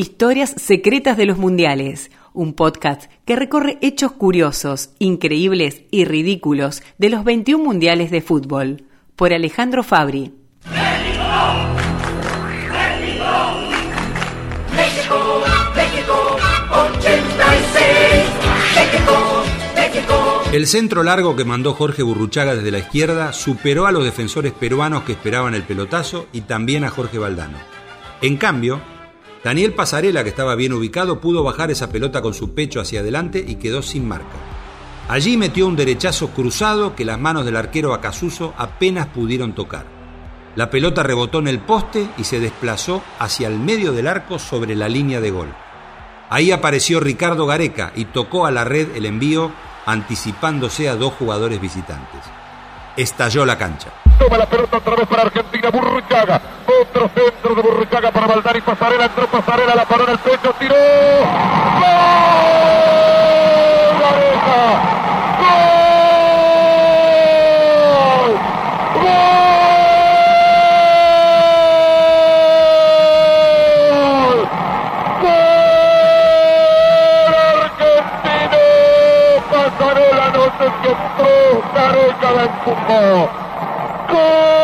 Historias secretas de los mundiales, un podcast que recorre hechos curiosos, increíbles y ridículos de los 21 mundiales de fútbol, por Alejandro Fabri. El centro largo que mandó Jorge Burruchaga desde la izquierda superó a los defensores peruanos que esperaban el pelotazo y también a Jorge Valdano. En cambio, Daniel Pasarela, que estaba bien ubicado, pudo bajar esa pelota con su pecho hacia adelante y quedó sin marca. Allí metió un derechazo cruzado que las manos del arquero Acasuso apenas pudieron tocar. La pelota rebotó en el poste y se desplazó hacia el medio del arco sobre la línea de gol. Ahí apareció Ricardo Gareca y tocó a la red el envío anticipándose a dos jugadores visitantes. Estalló la cancha. Toma la pelota otra vez para Argentina. Otro centro de Burruchaga para Valdar y Pasarela. Entró Pasarela, la paró en el tiró. ¡Gol! ¡Gol! ¡Gol! Pasarela no se encontró, Gareca la empujó. ¡Gol!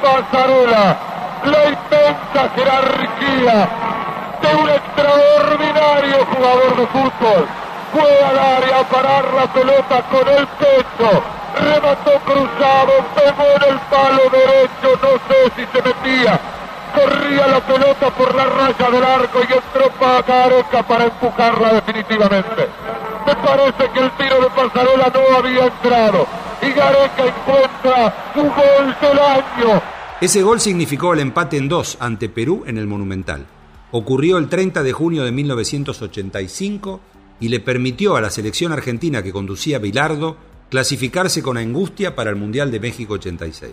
Pasarela, la inmensa jerarquía de un extraordinario jugador de fútbol. Fue al área a parar la pelota con el pecho, remató cruzado, pegó en el palo derecho, no sé si se metía, corría la pelota por la raya del arco y entró para Gareca para empujarla definitivamente. Parece que el tiro de Pasarela no había entrado y Gareca encuentra su gol del año. Ese gol significó el empate en dos ante Perú en el Monumental. Ocurrió el 30 de junio de 1985 y le permitió a la selección argentina que conducía Bilardo clasificarse con angustia para el Mundial de México 86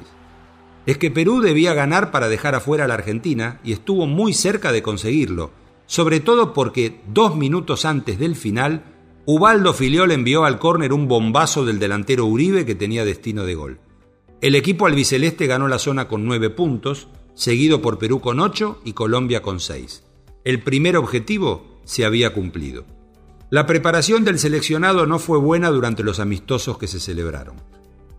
es que Perú debía ganar para dejar afuera a la Argentina y estuvo muy cerca de conseguirlo, sobre todo porque dos minutos antes del final, Ubaldo Filiol envió al córner un bombazo del delantero Uribe que tenía destino de gol. El equipo albiceleste ganó la zona con nueve puntos, seguido por Perú con ocho y Colombia con seis. El primer objetivo se había cumplido. La preparación del seleccionado no fue buena durante los amistosos que se celebraron.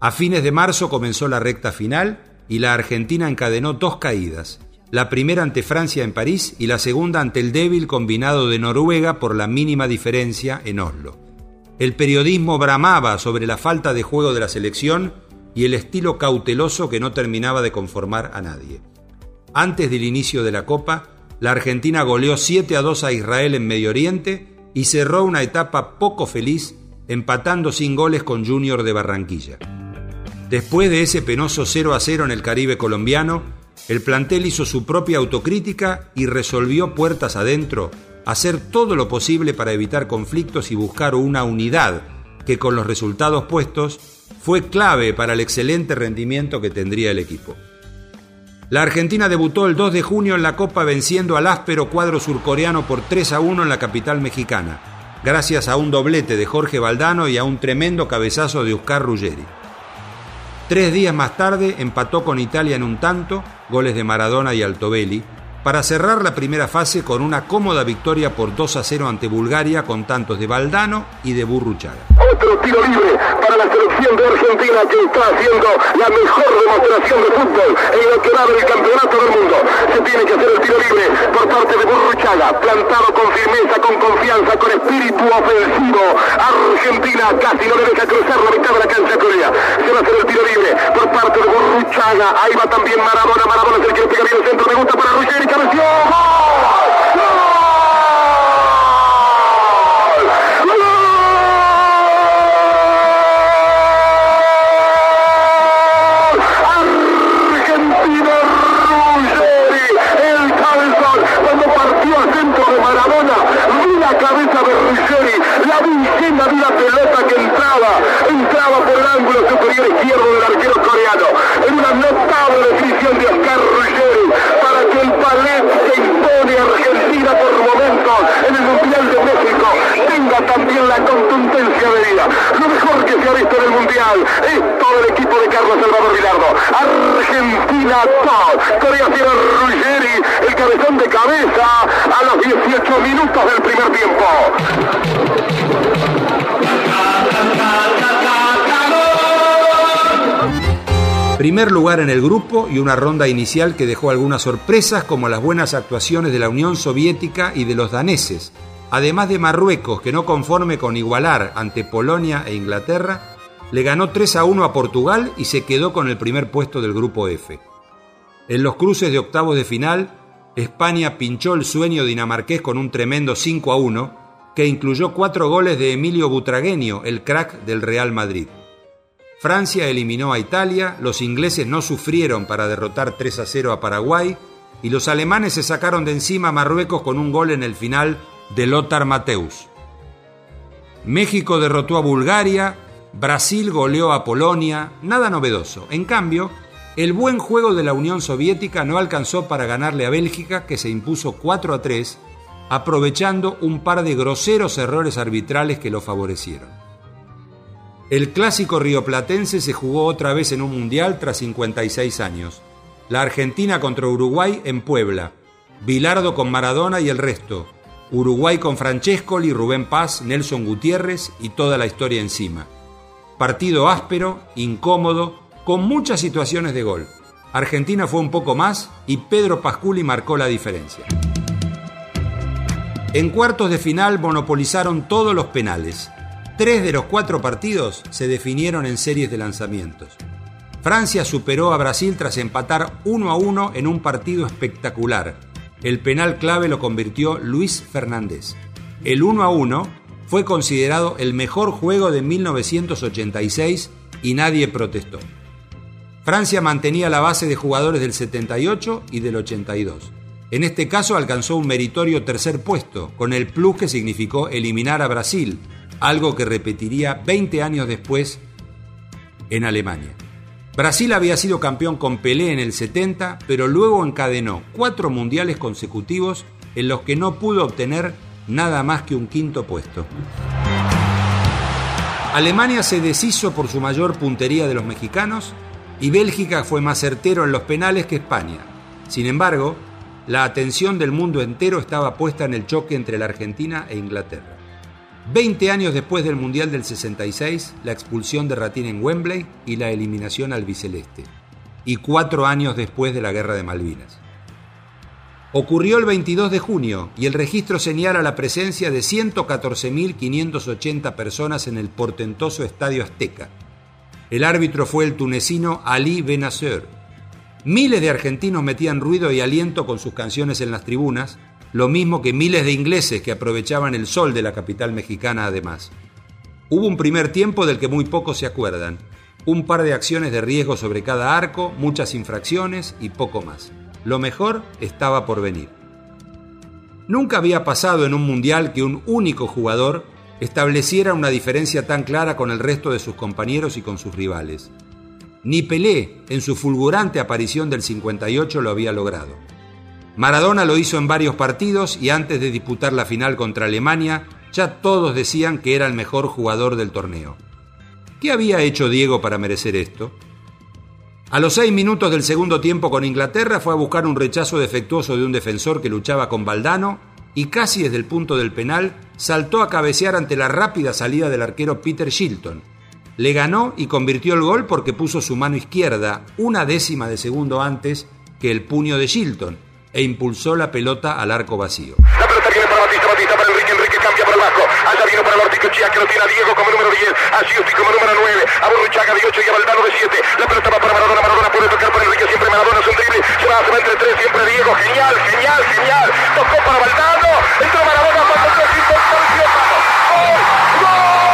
A fines de marzo comenzó la recta final y la Argentina encadenó dos caídas, la primera ante Francia en París y la segunda ante el débil combinado de Noruega por la mínima diferencia en Oslo. El periodismo bramaba sobre la falta de juego de la selección y el estilo cauteloso que no terminaba de conformar a nadie. Antes del inicio de la Copa, la Argentina goleó 7 a 2 a Israel en Medio Oriente y cerró una etapa poco feliz empatando sin goles con Junior de Barranquilla. Después de ese penoso 0 a 0 en el Caribe colombiano, el plantel hizo su propia autocrítica y resolvió puertas adentro hacer todo lo posible para evitar conflictos y buscar una unidad que con los resultados puestos fue clave para el excelente rendimiento que tendría el equipo. La Argentina debutó el 2 de junio en la Copa venciendo al áspero cuadro surcoreano por 3 a 1 en la capital mexicana, gracias a un doblete de Jorge Valdano y a un tremendo cabezazo de Oscar Ruggeri. Tres días más tarde empató con Italia en un tanto, goles de Maradona y Altobelli, para cerrar la primera fase con una cómoda victoria por 2 a 0 ante Bulgaria con tantos de Valdano y de Burruchaga. Otro tiro libre para la selección de Argentina que está haciendo la mejor demostración de fútbol en lo que va del campeonato del mundo. Se tiene que hacer el tiro libre por parte de Burruchaga, plantado con firmeza, con confianza, con espíritu ofensivo. Argentina casi no le deja cruzar la mitad de la cancha Corea. Se va a hacer el tiro libre por parte de Burruchaga. Ahí va también Maradona. Maradona es el que pega bien el centro. Me gusta para Ruggeri. Cabeció. Argentina minutos del primer tiempo. Primer lugar en el grupo y una ronda inicial que dejó algunas sorpresas como las buenas actuaciones de la Unión Soviética y de los daneses, además de Marruecos que no conforme con igualar ante Polonia e Inglaterra, le ganó 3 a 1 a Portugal y se quedó con el primer puesto del grupo F. En los cruces de octavos de final, España pinchó el sueño dinamarqués con un tremendo 5 a 1 que incluyó cuatro goles de Emilio Butragueño, el crack del Real Madrid. Francia eliminó a Italia, los ingleses no sufrieron para derrotar 3 a 0 a Paraguay y los alemanes se sacaron de encima a Marruecos con un gol en el final de Lothar Mateus. México derrotó a Bulgaria, Brasil goleó a Polonia, nada novedoso. En cambio, el buen juego de la Unión Soviética no alcanzó para ganarle a Bélgica, que se impuso 4 a 3, aprovechando un par de groseros errores arbitrales que lo favorecieron. El clásico rioplatense se jugó otra vez en un mundial tras 56 años. La Argentina contra Uruguay en Puebla. Bilardo con Maradona y el resto. Uruguay con Francescoli, Rubén Paz, Nelson Gutiérrez y toda la historia encima. Partido áspero, incómodo, con muchas situaciones de gol. Argentina fue un poco más y Pedro Pasculi marcó la diferencia. En cuartos de final monopolizaron todos los penales. Tres de los cuatro partidos se definieron en series de lanzamientos. Francia superó a Brasil tras empatar 1 a 1 en un partido espectacular. El penal clave lo convirtió Luis Fernández. El 1 a 1 fue considerado el mejor juego de 1986 y nadie protestó. Francia mantenía la base de jugadores del 78 y del 82. En este caso alcanzó un meritorio tercer puesto, con el plus que significó eliminar a Brasil, algo que repetiría 20 años después en Alemania. Brasil había sido campeón con Pelé en el 70, pero luego encadenó cuatro mundiales consecutivos en los que no pudo obtener nada más que un quinto puesto. Alemania se deshizo por su mayor puntería de los mexicanos y Bélgica fue más certero en los penales que España. Sin embargo, la atención del mundo entero estaba puesta en el choque entre la Argentina e Inglaterra. Veinte años después del Mundial del 66, la expulsión de Ratín en Wembley y la eliminación al biceleste. Y cuatro años después de la Guerra de Malvinas. Ocurrió el 22 de junio y el registro señala la presencia de 114.580 personas en el portentoso Estadio Azteca. El árbitro fue el tunecino Ali Benasser. Miles de argentinos metían ruido y aliento con sus canciones en las tribunas, lo mismo que miles de ingleses que aprovechaban el sol de la capital mexicana además. Hubo un primer tiempo del que muy pocos se acuerdan, un par de acciones de riesgo sobre cada arco, muchas infracciones y poco más. Lo mejor estaba por venir. Nunca había pasado en un mundial que un único jugador estableciera una diferencia tan clara con el resto de sus compañeros y con sus rivales. Ni Pelé, en su fulgurante aparición del 58, lo había logrado. Maradona lo hizo en varios partidos y antes de disputar la final contra Alemania, ya todos decían que era el mejor jugador del torneo. ¿Qué había hecho Diego para merecer esto? A los seis minutos del segundo tiempo con Inglaterra fue a buscar un rechazo defectuoso de un defensor que luchaba con Valdano y casi desde el punto del penal saltó a cabecear ante la rápida salida del arquero Peter Shilton. Le ganó y convirtió el gol porque puso su mano izquierda una décima de segundo antes que el puño de Shilton e impulsó la pelota al arco vacío. La pelota viene para Batista, Batista Enrique, Enrique cambia por el bajo. Allá vino para Lortico Chia, que lo tiene a Diego como número 10, a Giusti como número 9, a Borruchaga de 8 y a Valdano de 7. La pelota va para Maradona, Maradona puede tocar para Enrique, siempre Maradona es un drible, se va, se va entre tres, siempre Diego, genial, genial, genial. Tocó para Valdano, entró Maradona, cuando tres, importancia, ¡Gol!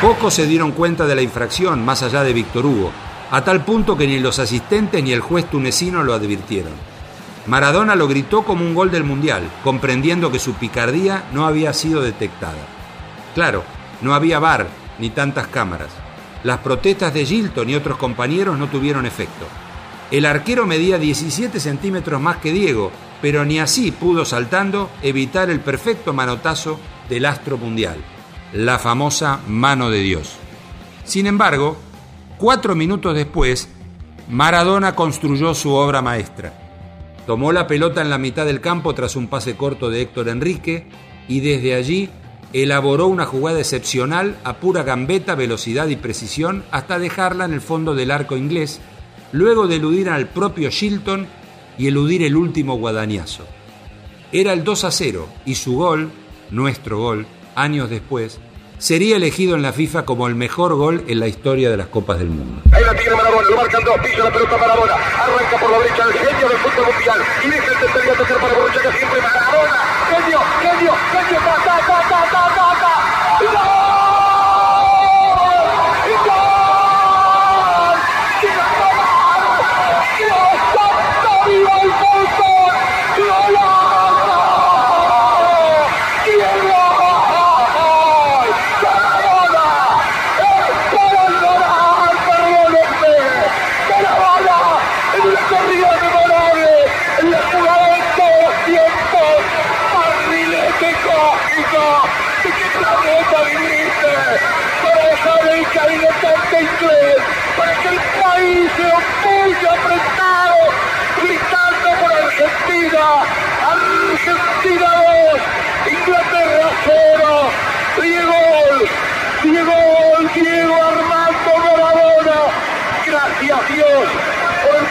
Pocos se dieron cuenta de la infracción, más allá de Víctor Hugo, a tal punto que ni los asistentes ni el juez tunecino lo advirtieron. Maradona lo gritó como un gol del Mundial, comprendiendo que su picardía no había sido detectada. Claro, no había bar ni tantas cámaras. Las protestas de Gilton y otros compañeros no tuvieron efecto. El arquero medía 17 centímetros más que Diego, pero ni así pudo saltando evitar el perfecto manotazo del astro mundial, la famosa mano de Dios. Sin embargo, cuatro minutos después, Maradona construyó su obra maestra. Tomó la pelota en la mitad del campo tras un pase corto de Héctor Enrique y desde allí elaboró una jugada excepcional a pura gambeta, velocidad y precisión hasta dejarla en el fondo del arco inglés, luego de eludir al propio Shilton y eludir el último guadañazo. Era el 2 a 0 y su gol, nuestro gol, años después, sería elegido en la FIFA como el mejor gol en la historia de las Copas del Mundo. Ahí la tiene Maradona, lo marcan dos, pisa la pelota Maradona, arranca por la derecha el genio del fútbol mundial y deja el tercer a tocar para Borruchaga siempre Maradona, genio, genio, genio, ta, ta, ta, ta, ta, ta, ta.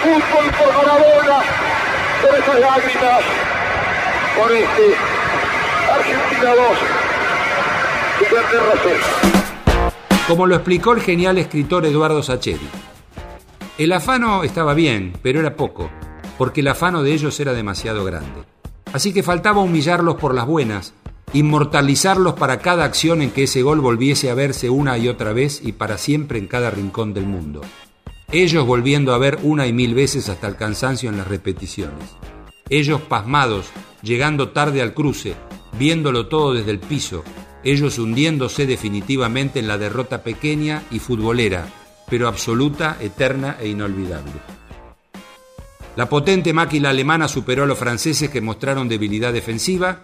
Fútbol, por Maradona, por esas lágrimas, por este Argentina 2, Inglaterra 0. Como lo explicó el genial escritor Eduardo Sacheri. El afano estaba bien, pero era poco, porque el afano de ellos era demasiado grande. Así que faltaba humillarlos por las buenas, inmortalizarlos para cada acción en que ese gol volviese a verse una y otra vez y para siempre en cada rincón del mundo. Ellos volviendo a ver una y mil veces hasta el cansancio en las repeticiones. Ellos pasmados, llegando tarde al cruce, viéndolo todo desde el piso, ellos hundiéndose definitivamente en la derrota pequeña y futbolera, pero absoluta, eterna e inolvidable. La potente máquina alemana superó a los franceses que mostraron debilidad defensiva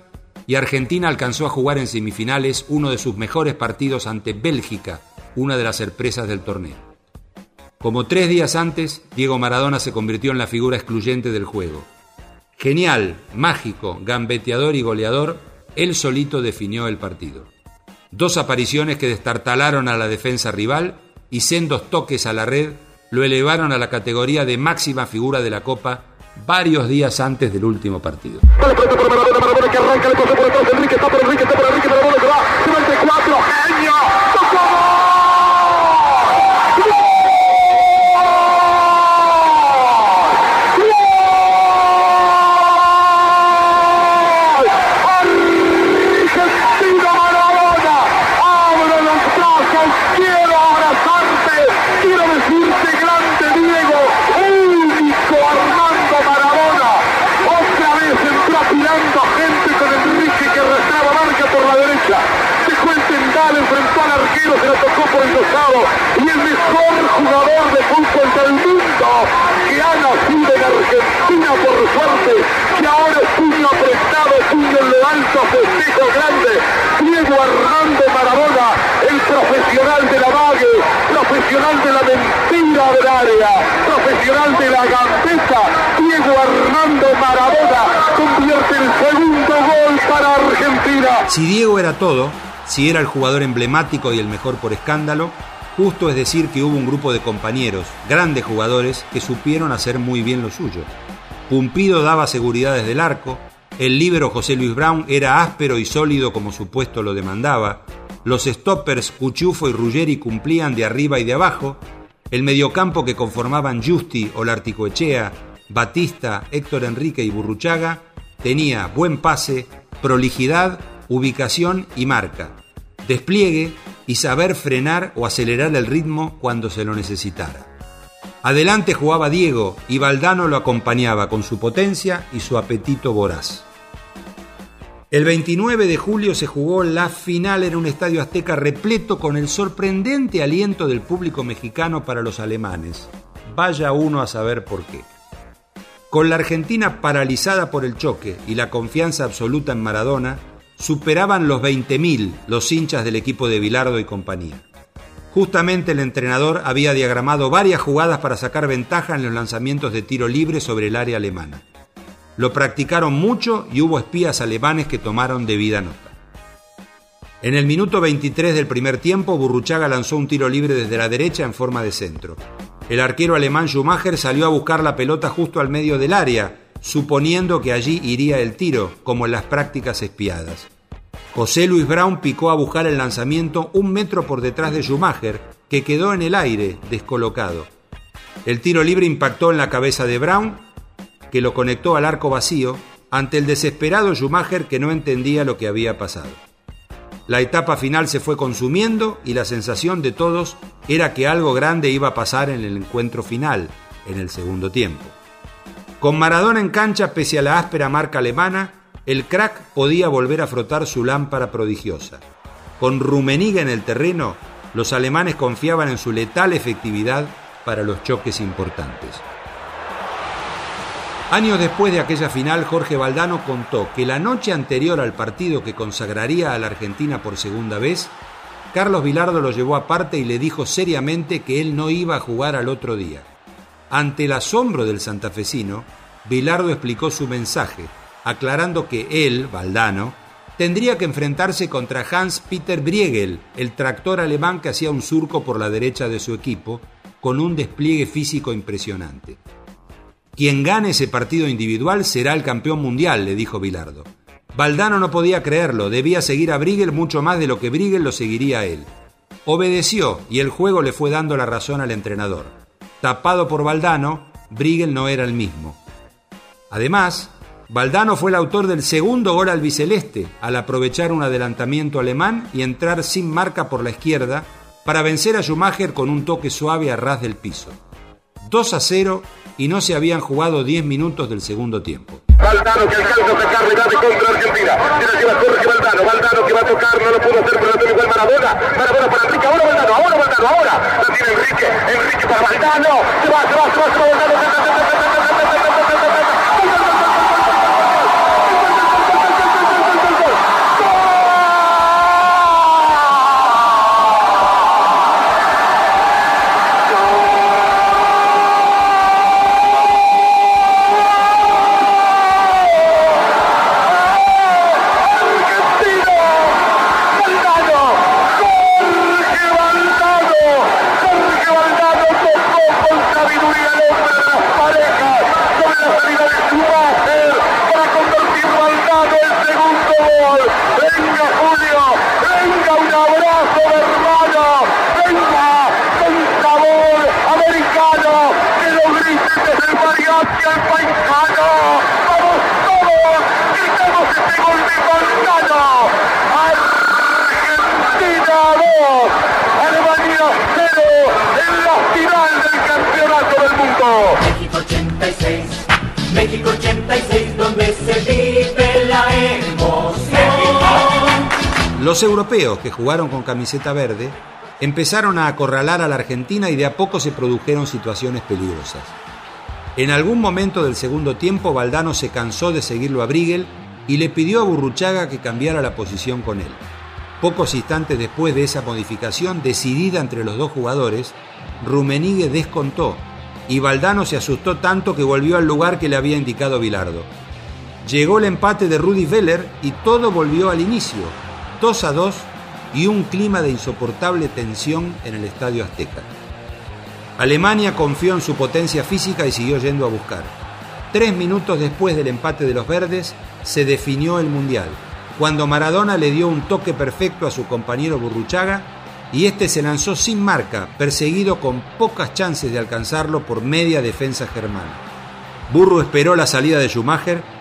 y Argentina alcanzó a jugar en semifinales uno de sus mejores partidos ante Bélgica, una de las sorpresas del torneo. Como tres días antes, Diego Maradona se convirtió en la figura excluyente del juego. Genial, mágico, gambeteador y goleador, él solito definió el partido. Dos apariciones que destartalaron a la defensa rival y sendos toques a la red lo elevaron a la categoría de máxima figura de la Copa varios días antes del último partido. De fútbol del que ha nacido en Argentina por suerte, que ahora es puño apretado, puño en lo alto, festejo grande. Diego Armando Maradona, el profesional de la vague, profesional de la mentira del área, profesional de la gambeta. Diego Armando Maradona convierte el segundo gol para Argentina. Si Diego era todo, si era el jugador emblemático y el mejor por escándalo, justo es decir que hubo un grupo de compañeros, grandes jugadores, que supieron hacer muy bien lo suyo. Pumpido daba seguridad desde el arco, el líbero José Luis Brown era áspero y sólido como su puesto lo demandaba, los stoppers Cuchufo y Ruggeri cumplían de arriba y de abajo, el mediocampo que conformaban Justi o Larticoechea, Batista, Héctor Enrique y Burruchaga tenía buen pase, prolijidad, ubicación y marca, despliegue y saber frenar o acelerar el ritmo cuando se lo necesitara. Adelante jugaba Diego y Valdano lo acompañaba con su potencia y su apetito voraz. El 29 de julio se jugó la final en un estadio azteca repleto con el sorprendente aliento del público mexicano para los alemanes. Vaya uno a saber por qué. Con la Argentina paralizada por el choque y la confianza absoluta en Maradona, superaban los 20.000 los hinchas del equipo de Bilardo y compañía. Justamente el entrenador había diagramado varias jugadas para sacar ventaja en los lanzamientos de tiro libre sobre el área alemana. Lo practicaron mucho y hubo espías alemanes que tomaron debida nota. En el minuto 23 del primer tiempo, Burruchaga lanzó un tiro libre desde la derecha en forma de centro. El arquero alemán Schumacher salió a buscar la pelota justo al medio del área, suponiendo que allí iría el tiro, como en las prácticas espiadas. José Luis Brown picó a buscar el lanzamiento un metro por detrás de Schumacher, que quedó en el aire, descolocado. El tiro libre impactó en la cabeza de Brown que lo conectó al arco vacío ante el desesperado Schumacher que no entendía lo que había pasado. La etapa final se fue consumiendo y la sensación de todos era que algo grande iba a pasar en el encuentro final, en el segundo tiempo. Con Maradona en cancha pese a la áspera marca alemana, el crack podía volver a frotar su lámpara prodigiosa. Con Rumeniga en el terreno, los alemanes confiaban en su letal efectividad para los choques importantes. Años después de aquella final, Jorge Valdano contó que la noche anterior al partido que consagraría a la Argentina por segunda vez, Carlos Vilardo lo llevó aparte y le dijo seriamente que él no iba a jugar al otro día. Ante el asombro del santafesino, Vilardo explicó su mensaje, aclarando que él, Valdano, tendría que enfrentarse contra Hans Peter Briegel, el tractor alemán que hacía un surco por la derecha de su equipo, con un despliegue físico impresionante. Quien gane ese partido individual será el campeón mundial, le dijo Bilardo. Valdano no podía creerlo, debía seguir a Brigel mucho más de lo que Brigel lo seguiría a él. Obedeció y el juego le fue dando la razón al entrenador. Tapado por Valdano, Brigel no era el mismo. Además, Valdano fue el autor del segundo gol al biceleste, al aprovechar un adelantamiento alemán y entrar sin marca por la izquierda para vencer a Schumacher con un toque suave a ras del piso. 2 a 0 y no se habían jugado 10 minutos del segundo tiempo. Valdano que alcanza a sacar de contra Argentina. Tiene que va Jorge Valdano. Valdano que va a tocar, no lo pudo hacer, pero lo tiene igual Maradona. Maradona para Enrique. Ahora Valdano, ahora Valdano, ahora. La tiene Enrique. Enrique para Valdano. Se va, se va, se va, se va Valdano. Los europeos que jugaron con camiseta verde empezaron a acorralar a la Argentina y de a poco se produjeron situaciones peligrosas. En algún momento del segundo tiempo, Valdano se cansó de seguirlo a Brigel y le pidió a Burruchaga que cambiara la posición con él. Pocos instantes después de esa modificación decidida entre los dos jugadores, Rumenigue descontó y Valdano se asustó tanto que volvió al lugar que le había indicado Bilardo. Llegó el empate de Rudy Veller y todo volvió al inicio, 2 a 2 y un clima de insoportable tensión en el Estadio Azteca. Alemania confió en su potencia física y siguió yendo a buscar. Tres minutos después del empate de los verdes, se definió el Mundial, cuando Maradona le dio un toque perfecto a su compañero Burruchaga y este se lanzó sin marca, perseguido con pocas chances de alcanzarlo por media defensa germana. Burro esperó la salida de Schumacher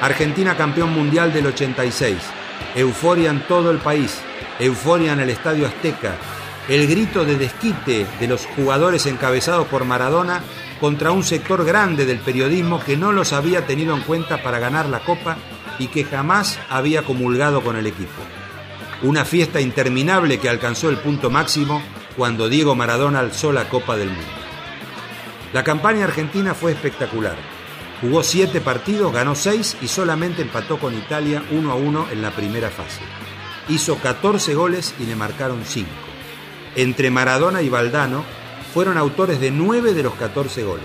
Argentina campeón mundial del 86. Euforia en todo el país. Euforia en el Estadio Azteca. El grito de desquite de los jugadores encabezados por Maradona contra un sector grande del periodismo que no los había tenido en cuenta para ganar la Copa y que jamás había comulgado con el equipo. Una fiesta interminable que alcanzó el punto máximo cuando Diego Maradona alzó la Copa del Mundo. La campaña argentina fue espectacular. Jugó siete partidos, ganó seis y solamente empató con Italia 1 a 1 en la primera fase. Hizo 14 goles y le marcaron 5. Entre Maradona y Valdano fueron autores de 9 de los 14 goles.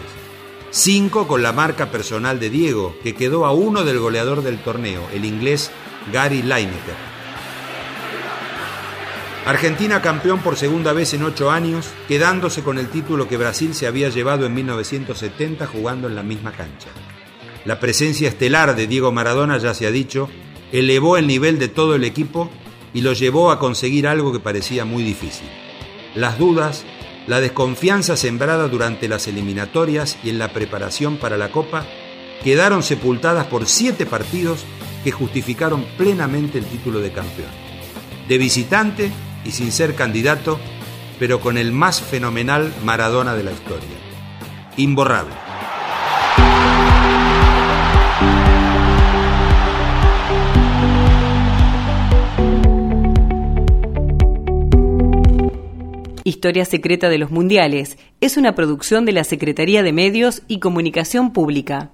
5 con la marca personal de Diego, que quedó a uno del goleador del torneo, el inglés Gary Lineker. Argentina campeón por segunda vez en ocho años, quedándose con el título que Brasil se había llevado en 1970 jugando en la misma cancha. La presencia estelar de Diego Maradona, ya se ha dicho, elevó el nivel de todo el equipo y lo llevó a conseguir algo que parecía muy difícil. Las dudas, la desconfianza sembrada durante las eliminatorias y en la preparación para la Copa quedaron sepultadas por siete partidos que justificaron plenamente el título de campeón. De visitante, y sin ser candidato, pero con el más fenomenal Maradona de la historia. Imborrable. Historia Secreta de los Mundiales es una producción de la Secretaría de Medios y Comunicación Pública.